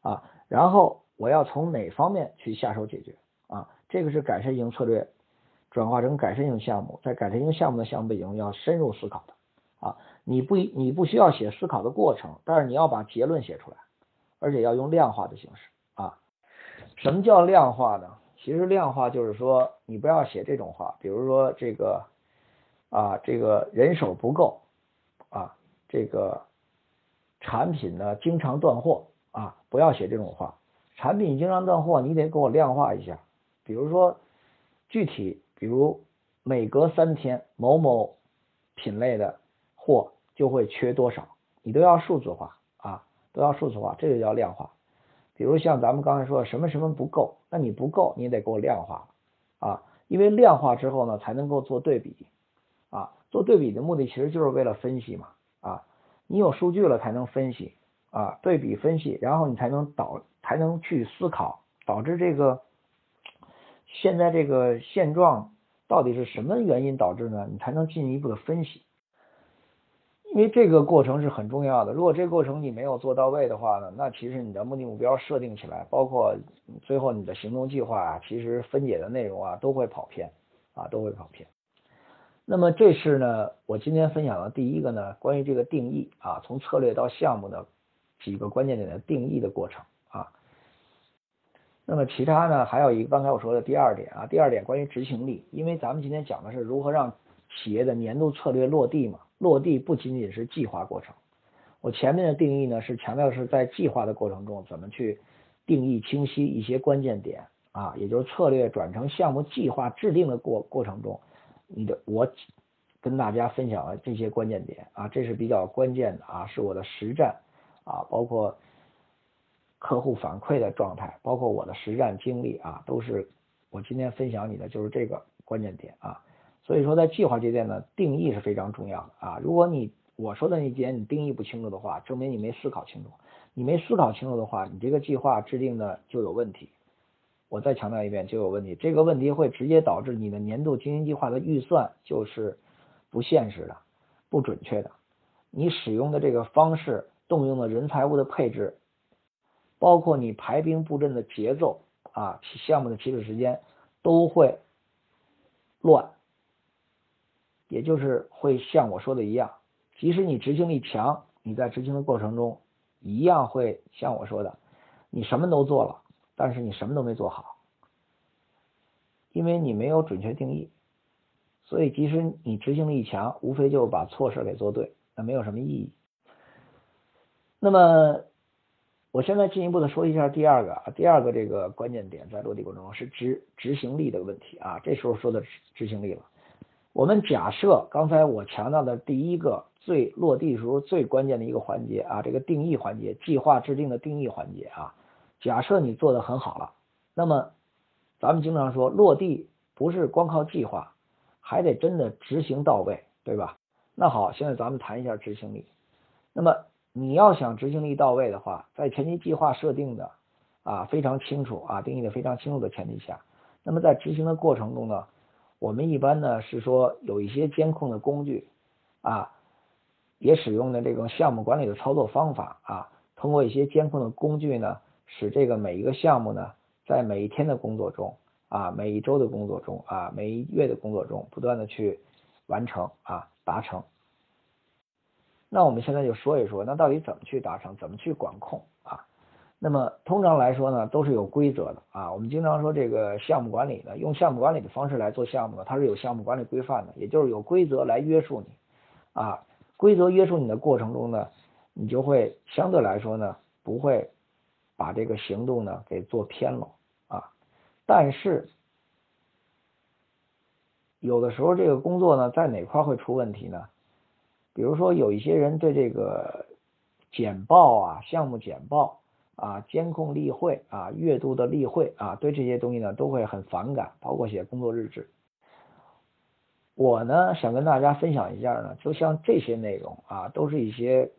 啊？然后我要从哪方面去下手解决？啊，这个是改善型策略转化成改善型项目，在改善型项目的项目背景要深入思考的啊，你不你不需要写思考的过程，但是你要把结论写出来，而且要用量化的形式啊。什么叫量化呢？其实量化就是说，你不要写这种话，比如说这个啊，这个人手不够啊，这个产品呢经常断货啊，不要写这种话，产品经常断货，你得给我量化一下。比如说，具体比如每隔三天某某品类的货就会缺多少，你都要数字化啊，都要数字化，这就叫量化。比如像咱们刚才说什么什么不够，那你不够，你得给我量化啊，因为量化之后呢，才能够做对比啊，做对比的目的其实就是为了分析嘛啊，你有数据了才能分析啊，对比分析，然后你才能导，才能去思考，导致这个。现在这个现状到底是什么原因导致呢？你才能进一步的分析，因为这个过程是很重要的。如果这个过程你没有做到位的话呢，那其实你的目的目标设定起来，包括最后你的行动计划啊，其实分解的内容啊都会跑偏啊，都会跑偏。那么这是呢，我今天分享的第一个呢，关于这个定义啊，从策略到项目的几个关键点的定义的过程啊。那么其他呢，还有一个刚才我说的第二点啊，第二点关于执行力，因为咱们今天讲的是如何让企业的年度策略落地嘛，落地不仅仅是计划过程。我前面的定义呢，是强调是在计划的过程中怎么去定义清晰一些关键点啊，也就是策略转成项目计划制定的过过程中。你的我跟大家分享了这些关键点啊，这是比较关键的啊，是我的实战啊，包括客户反馈的状态，包括我的实战经历啊，都是我今天分享你的就是这个关键点啊。所以说在计划阶段呢，定义是非常重要的啊。如果你我说的那点你定义不清楚的话，证明你没思考清楚。你没思考清楚的话，你这个计划制定的就有问题。我再强调一遍，就有问题。这个问题会直接导致你的年度经营计划的预算就是不现实的、不准确的。你使用的这个方式、动用的人财物的配置，包括你排兵布阵的节奏啊、项目的起始时间，都会乱。也就是会像我说的一样，即使你执行力强，你在执行的过程中一样会像我说的，你什么都做了。但是你什么都没做好，因为你没有准确定义，所以即使你执行力强，无非就把错事给做对，那没有什么意义。那么，我现在进一步的说一下第二个啊，第二个这个关键点在落地过程中是执执行力的问题啊，这时候说的执行力了。我们假设刚才我强调的第一个最落地时候最关键的一个环节啊，这个定义环节，计划制定的定义环节啊。假设你做的很好了，那么咱们经常说落地不是光靠计划，还得真的执行到位，对吧？那好，现在咱们谈一下执行力。那么你要想执行力到位的话，在前期计划设定的啊非常清楚啊定义的非常清楚的前提下，那么在执行的过程中呢，我们一般呢是说有一些监控的工具啊，也使用的这种项目管理的操作方法啊，通过一些监控的工具呢。使这个每一个项目呢，在每一天的工作中啊，每一周的工作中啊，每一月的工作中，不断的去完成啊，达成。那我们现在就说一说，那到底怎么去达成，怎么去管控啊？那么通常来说呢，都是有规则的啊。我们经常说这个项目管理呢，用项目管理的方式来做项目呢，它是有项目管理规范的，也就是有规则来约束你啊。规则约束你的过程中呢，你就会相对来说呢，不会。把这个行动呢给做偏了啊，但是有的时候这个工作呢在哪块会出问题呢？比如说有一些人对这个简报啊、项目简报啊、监控例会啊、月度的例会啊，对这些东西呢都会很反感，包括写工作日志。我呢想跟大家分享一下呢，就像这些内容啊，都是一些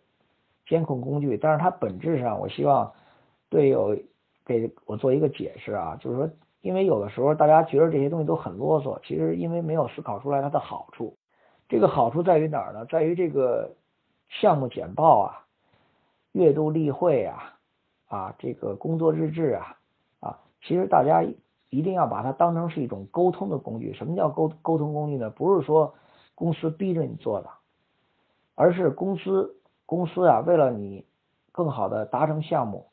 监控工具，但是它本质上我希望。队友给我做一个解释啊，就是说，因为有的时候大家觉得这些东西都很啰嗦，其实因为没有思考出来它的好处。这个好处在于哪儿呢？在于这个项目简报啊、月度例会啊、啊这个工作日志啊啊，其实大家一定要把它当成是一种沟通的工具。什么叫沟沟通工具呢？不是说公司逼着你做的，而是公司公司啊，为了你更好的达成项目。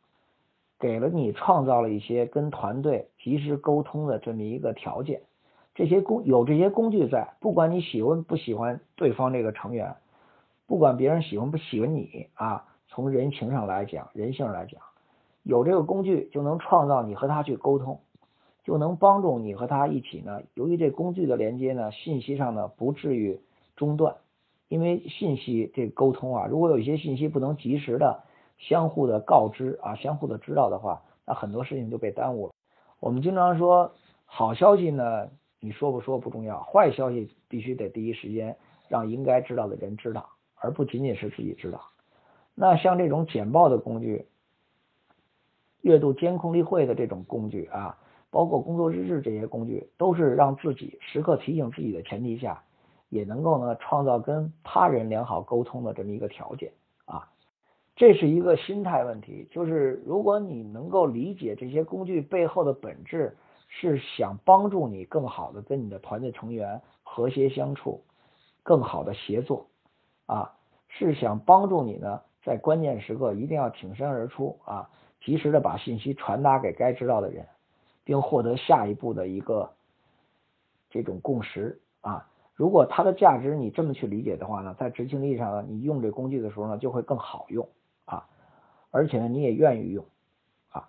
给了你创造了一些跟团队及时沟通的这么一个条件，这些工有这些工具在，不管你喜欢不喜欢对方这个成员，不管别人喜欢不喜欢你啊，从人情上来讲，人性上来讲，有这个工具就能创造你和他去沟通，就能帮助你和他一起呢。由于这工具的连接呢，信息上呢不至于中断，因为信息这沟通啊，如果有一些信息不能及时的。相互的告知啊，相互的知道的话，那很多事情就被耽误了。我们经常说，好消息呢，你说不说不重要，坏消息必须得第一时间让应该知道的人知道，而不仅仅是自己知道。那像这种简报的工具、月度监控例会的这种工具啊，包括工作日志这些工具，都是让自己时刻提醒自己的前提下，也能够呢创造跟他人良好沟通的这么一个条件啊。这是一个心态问题，就是如果你能够理解这些工具背后的本质，是想帮助你更好的跟你的团队成员和谐相处，更好的协作啊，是想帮助你呢，在关键时刻一定要挺身而出啊，及时的把信息传达给该知道的人，并获得下一步的一个这种共识啊。如果它的价值你这么去理解的话呢，在执行力上呢，你用这工具的时候呢，就会更好用啊，而且呢，你也愿意用啊，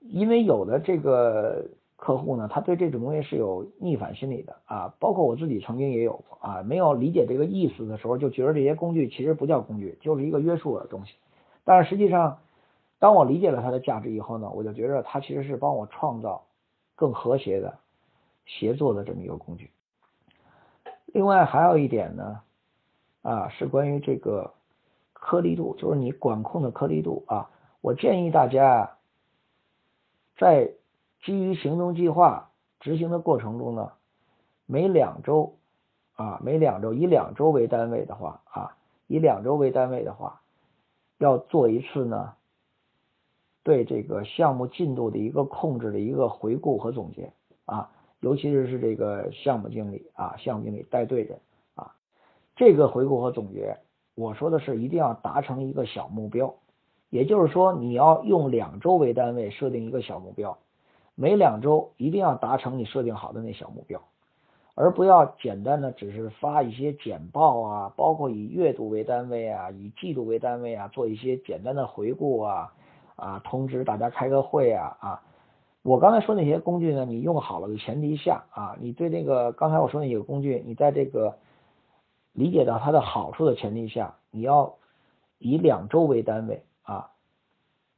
因为有的这个。客户呢，他对这种东西是有逆反心理的啊，包括我自己曾经也有过啊，没有理解这个意思的时候，就觉得这些工具其实不叫工具，就是一个约束的东西。但是实际上，当我理解了它的价值以后呢，我就觉得它其实是帮我创造更和谐的协作的这么一个工具。另外还有一点呢，啊，是关于这个颗粒度，就是你管控的颗粒度啊，我建议大家在。基于行动计划执行的过程中呢，每两周啊，每两周以两周为单位的话啊，以两周为单位的话，要做一次呢，对这个项目进度的一个控制的一个回顾和总结啊，尤其是是这个项目经理啊，项目经理带队人啊，这个回顾和总结，我说的是一定要达成一个小目标，也就是说你要用两周为单位设定一个小目标。每两周一定要达成你设定好的那小目标，而不要简单的只是发一些简报啊，包括以月度为单位啊，以季度为单位啊，做一些简单的回顾啊啊，通知大家开个会啊啊。我刚才说那些工具呢，你用好了的前提下啊，你对那个刚才我说那几个工具，你在这个理解到它的好处的前提下，你要以两周为单位啊，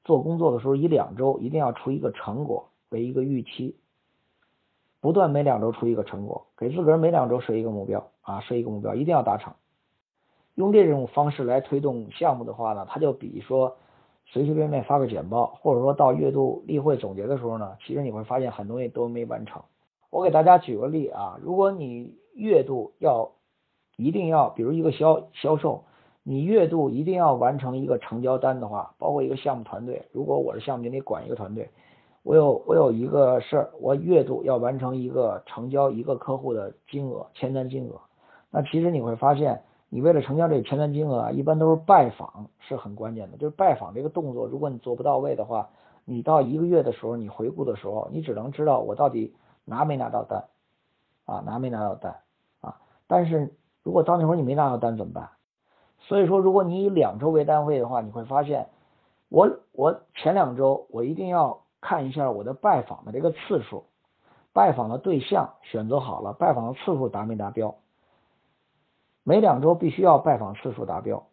做工作的时候以两周一定要出一个成果。为一个预期，不断每两周出一个成果，给自个儿每两周设一个目标啊，设一个目标一定要达成。用这种方式来推动项目的话呢，它就比说随随便便发个简报，或者说到月度例会总结的时候呢，其实你会发现很多东西都没完成。我给大家举个例啊，如果你月度要一定要，比如一个销销售，你月度一定要完成一个成交单的话，包括一个项目团队，如果我是项目经理管一个团队。我有我有一个事儿，我月度要完成一个成交一个客户的金额签单金额。那其实你会发现，你为了成交这个签单金额啊，一般都是拜访是很关键的。就是拜访这个动作，如果你做不到位的话，你到一个月的时候，你回顾的时候，你只能知道我到底拿没拿到单啊，拿没拿到单啊。但是如果到那会儿你没拿到单怎么办？所以说，如果你以两周为单位的话，你会发现，我我前两周我一定要。看一下我的拜访的这个次数，拜访的对象选择好了，拜访的次数达没达标？每两周必须要拜访次数达标，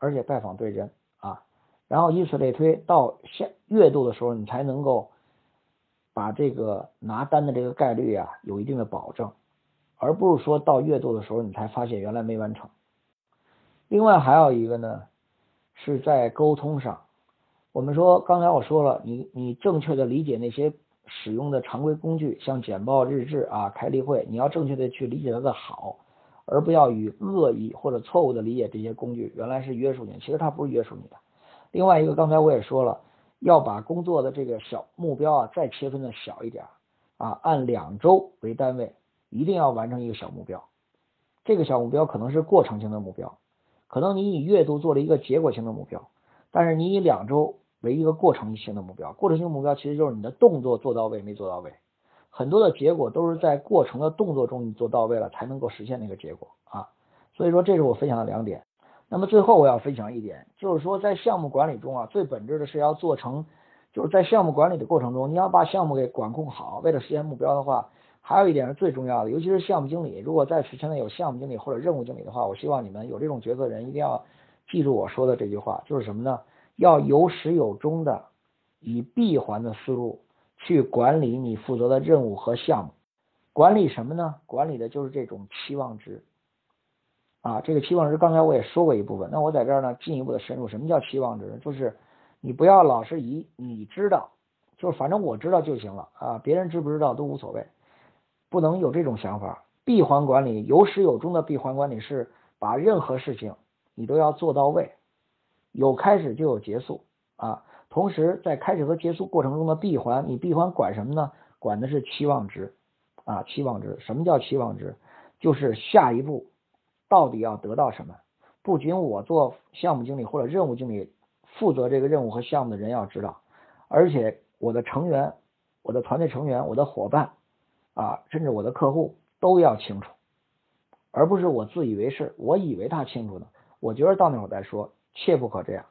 而且拜访对人啊，然后以此类推，到下月度的时候，你才能够把这个拿单的这个概率啊有一定的保证，而不是说到月度的时候你才发现原来没完成。另外还有一个呢，是在沟通上。我们说，刚才我说了，你你正确的理解那些使用的常规工具，像简报、日志啊、开例会，你要正确的去理解它的好，而不要以恶意或者错误的理解这些工具，原来是约束你，其实它不是约束你的。另外一个，刚才我也说了，要把工作的这个小目标啊再切分的小一点啊，按两周为单位，一定要完成一个小目标。这个小目标可能是过程性的目标，可能你以月度做了一个结果性的目标，但是你以两周。为一个过程性的目标，过程性目标其实就是你的动作做到位没做到位，很多的结果都是在过程的动作中你做到位了才能够实现那个结果啊。所以说这是我分享的两点。那么最后我要分享一点，就是说在项目管理中啊，最本质的是要做成，就是在项目管理的过程中，你要把项目给管控好。为了实现目标的话，还有一点是最重要的，尤其是项目经理，如果在此现在有项目经理或者任务经理的话，我希望你们有这种角色的人一定要记住我说的这句话，就是什么呢？要有始有终的以闭环的思路去管理你负责的任务和项目，管理什么呢？管理的就是这种期望值啊。这个期望值刚才我也说过一部分，那我在这儿呢进一步的深入。什么叫期望值？就是你不要老是以你知道，就是反正我知道就行了啊，别人知不知道都无所谓，不能有这种想法。闭环管理有始有终的闭环管理是把任何事情你都要做到位。有开始就有结束啊，同时在开始和结束过程中的闭环，你闭环管什么呢？管的是期望值啊，期望值。什么叫期望值？就是下一步到底要得到什么？不仅我做项目经理或者任务经理负责这个任务和项目的人要知道，而且我的成员、我的团队成员、我的伙伴啊，甚至我的客户都要清楚，而不是我自以为是，我以为他清楚呢。我觉得到那会儿再说，切不可这样。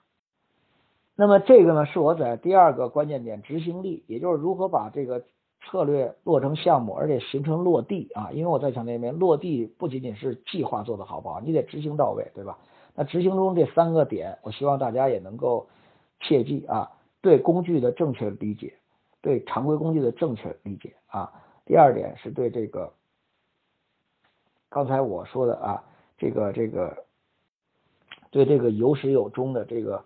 那么这个呢，是我在第二个关键点执行力，也就是如何把这个策略落成项目，而且形成落地啊。因为我在强调一遍，落地不仅仅是计划做得好不好，你得执行到位，对吧？那执行中这三个点，我希望大家也能够切记啊，对工具的正确理解，对常规工具的正确理解啊。第二点是对这个刚才我说的啊，这个这个对这个有始有终的这个。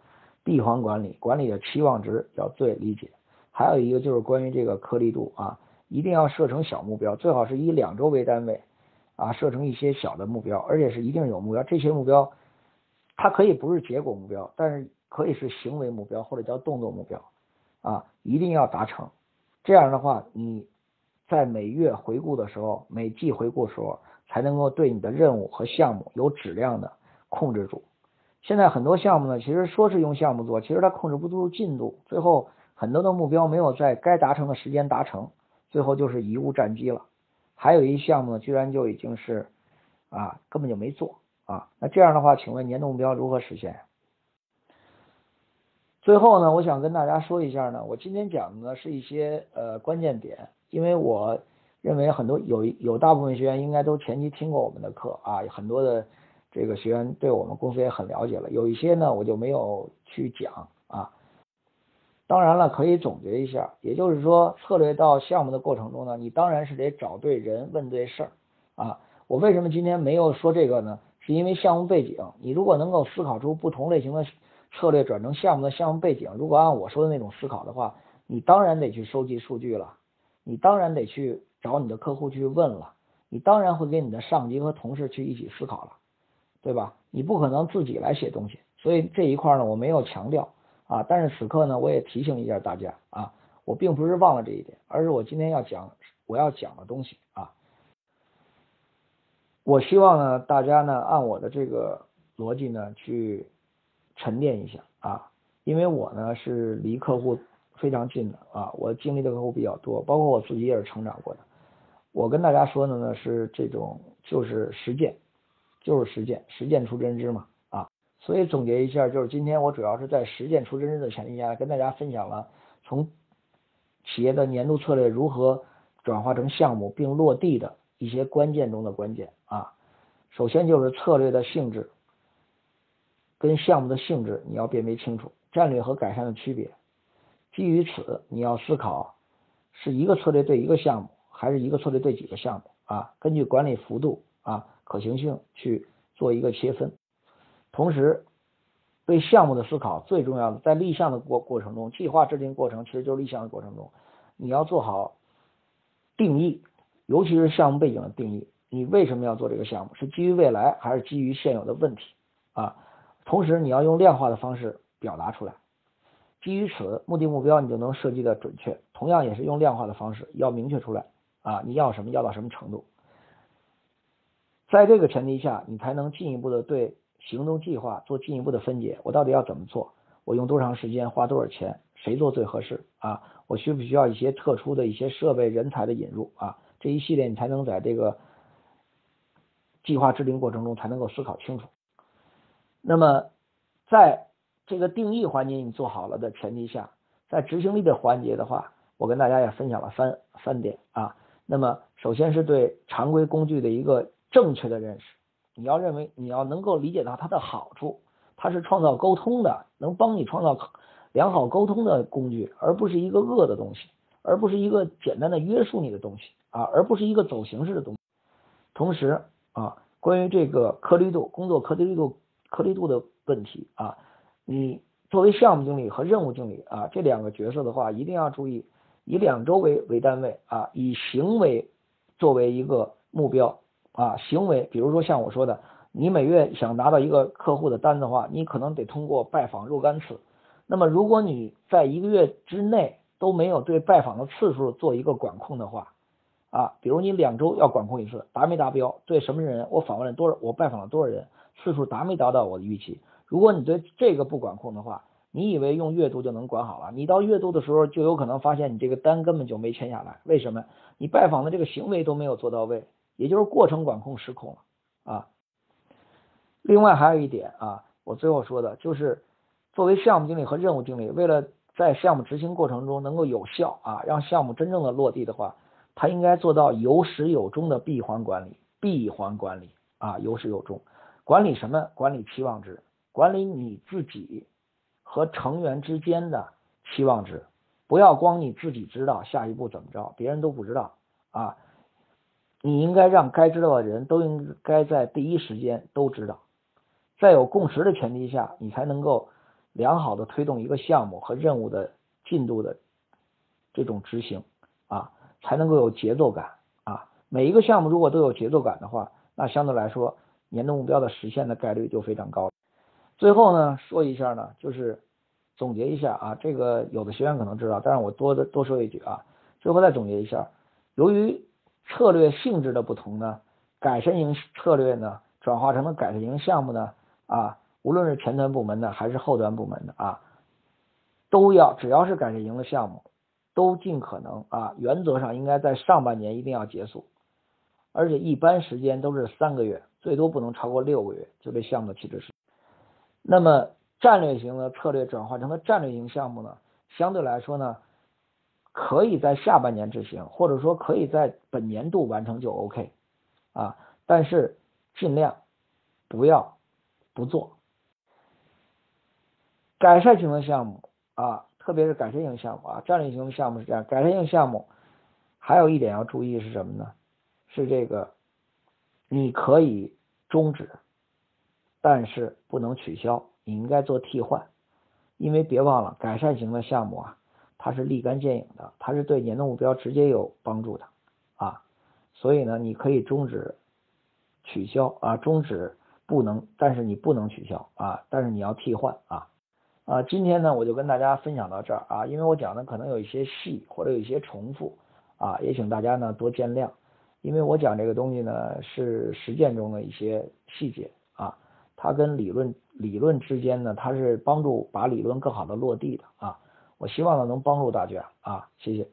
闭环管理，管理的期望值要最理解。还有一个就是关于这个颗粒度啊，一定要设成小目标，最好是以两周为单位啊，设成一些小的目标，而且是一定有目标。这些目标它可以不是结果目标，但是可以是行为目标或者叫动作目标啊，一定要达成。这样的话，你在每月回顾的时候，每季回顾的时候，才能够对你的任务和项目有质量的控制住。现在很多项目呢，其实说是用项目做，其实它控制不住进度，最后很多的目标没有在该达成的时间达成，最后就是贻误战机了。还有一项目呢，居然就已经是啊根本就没做啊，那这样的话，请问年度目标如何实现？最后呢，我想跟大家说一下呢，我今天讲的呢是一些呃关键点，因为我认为很多有有大部分学员应该都前期听过我们的课啊，很多的。这个学员对我们公司也很了解了，有一些呢我就没有去讲啊。当然了，可以总结一下，也就是说，策略到项目的过程中呢，你当然是得找对人，问对事儿啊。我为什么今天没有说这个呢？是因为项目背景，你如果能够思考出不同类型的策略转成项目的项目背景，如果按我说的那种思考的话，你当然得去收集数据了，你当然得去找你的客户去问了，你当然会跟你的上级和同事去一起思考了。对吧？你不可能自己来写东西，所以这一块呢，我没有强调啊。但是此刻呢，我也提醒一下大家啊，我并不是忘了这一点，而是我今天要讲我要讲的东西啊。我希望呢，大家呢按我的这个逻辑呢去沉淀一下啊，因为我呢是离客户非常近的啊，我经历的客户比较多，包括我自己也是成长过的。我跟大家说的呢是这种就是实践。就是实践，实践出真知嘛啊！所以总结一下，就是今天我主要是在实践出真知的前提下，跟大家分享了从企业的年度策略如何转化成项目并落地的一些关键中的关键啊。首先就是策略的性质跟项目的性质你要辨别清楚，战略和改善的区别。基于此，你要思考是一个策略对一个项目，还是一个策略对几个项目啊？根据管理幅度啊。可行性去做一个切分，同时对项目的思考最重要的，在立项的过过程中，计划制定过程其实就是立项的过程中，你要做好定义，尤其是项目背景的定义，你为什么要做这个项目？是基于未来还是基于现有的问题啊？同时你要用量化的方式表达出来，基于此目的目标你就能设计的准确，同样也是用量化的方式要明确出来啊，你要什么，要到什么程度。在这个前提下，你才能进一步的对行动计划做进一步的分解。我到底要怎么做？我用多长时间？花多少钱？谁做最合适？啊，我需不需要一些特殊的一些设备、人才的引入？啊，这一系列你才能在这个计划制定过程中才能够思考清楚。那么，在这个定义环节你做好了的前提下，在执行力的环节的话，我跟大家也分享了三三点啊。那么，首先是对常规工具的一个。正确的认识，你要认为你要能够理解到它的好处，它是创造沟通的，能帮你创造良好沟通的工具，而不是一个恶的东西，而不是一个简单的约束你的东西啊，而不是一个走形式的东。同时啊，关于这个颗粒度工作颗粒度颗粒度的问题啊，你作为项目经理和任务经理啊这两个角色的话，一定要注意以两周为为单位啊，以行为作为一个目标。啊，行为，比如说像我说的，你每月想拿到一个客户的单的话，你可能得通过拜访若干次。那么，如果你在一个月之内都没有对拜访的次数做一个管控的话，啊，比如你两周要管控一次，达没达标？对什么人？我访问了多少？我拜访了多少人？次数达没达到我的预期？如果你对这个不管控的话，你以为用月度就能管好了？你到月度的时候，就有可能发现你这个单根本就没签下来。为什么？你拜访的这个行为都没有做到位，也就是过程管控失控了啊。另外还有一点啊，我最后说的就是，作为项目经理和任务经理，为了在项目执行过程中能够有效啊，让项目真正的落地的话，他应该做到有始有终的闭环管理。闭环管理啊，有始有终。管理什么？管理期望值，管理你自己和成员之间的期望值。不要光你自己知道下一步怎么着，别人都不知道啊。你应该让该知道的人都应该在第一时间都知道。在有共识的前提下，你才能够良好的推动一个项目和任务的进度的这种执行啊，才能够有节奏感啊。每一个项目如果都有节奏感的话，那相对来说年度目标的实现的概率就非常高。最后呢，说一下呢，就是总结一下啊，这个有的学员可能知道，但是我多的多说一句啊，最后再总结一下，由于策略性质的不同呢，改善型策略呢转化成了改善型项目呢。啊，无论是前端部门的还是后端部门的啊，都要只要是改善型的项目，都尽可能啊，原则上应该在上半年一定要结束，而且一般时间都是三个月，最多不能超过六个月，就这项目的起止时。那么战略型的策略转化成的战略型项目呢，相对来说呢，可以在下半年执行，或者说可以在本年度完成就 OK 啊，但是尽量不要。不做改善型的项目啊，特别是改善型项目啊，战略型的项目是这样。改善型项目还有一点要注意是什么呢？是这个你可以终止，但是不能取消，你应该做替换。因为别忘了，改善型的项目啊，它是立竿见影的，它是对年度目标直接有帮助的啊。所以呢，你可以终止、取消啊，终止。不能，但是你不能取消啊，但是你要替换啊啊！今天呢，我就跟大家分享到这儿啊，因为我讲的可能有一些细或者有一些重复啊，也请大家呢多见谅，因为我讲这个东西呢是实践中的一些细节啊，它跟理论理论之间呢，它是帮助把理论更好的落地的啊，我希望呢能帮助大家啊，谢谢。